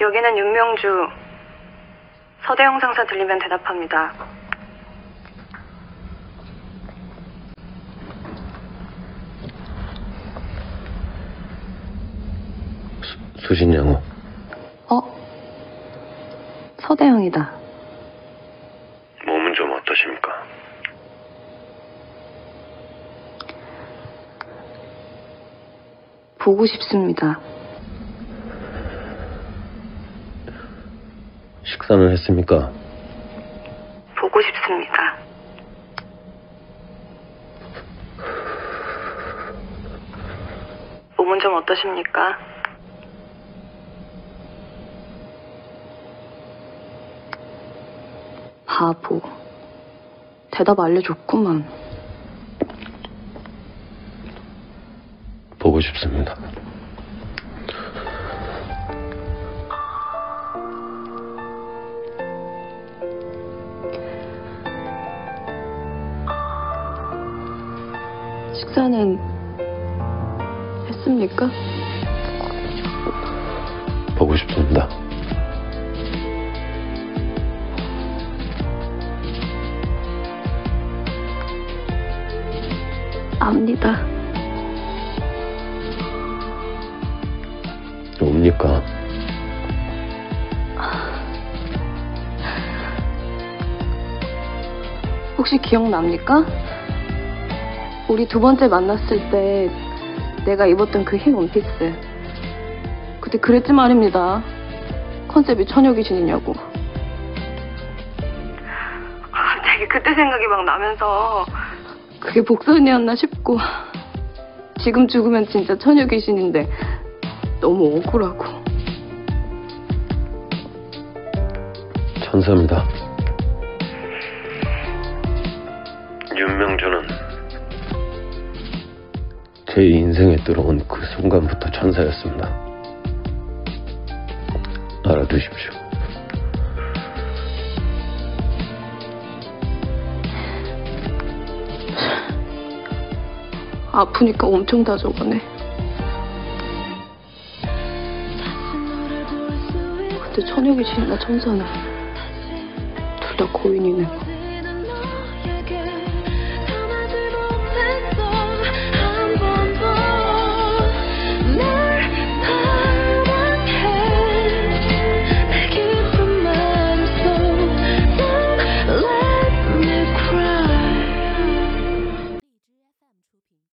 여기는 윤명주. 서대영 상사 들리면 대답합니다. 수신 양호. 어? 서대영이다. 몸은 좀 어떠십니까? 보고 싶습니다. 식사는 했습니까? 보고 싶습니다. 몸은 좀 어떠십니까? 바보. 대답 알려줬구만. 보고 싶습니다. 식사는 했습니까? 보고 싶습니다. 압니다. 옵니까? 혹시 기억납니까? 우리 두 번째 만났을 때 내가 입었던 그 흰 원피스. 그때 그랬지 말입니다. 컨셉이 처녀 귀신이냐고. 갑자기 그때 생각이 막 나면서 그게 복선이었나 싶고 지금 죽으면 진짜 처녀 귀신인데 너무 억울하고 천사입니다. 윤명주는 제 인생에 들어온 그 순간부터 천사였습니다. 알아두십시오. 아프니까 엄청 다져가네. 근데 처녀 귀신이나 천사는 둘 다 고인이네.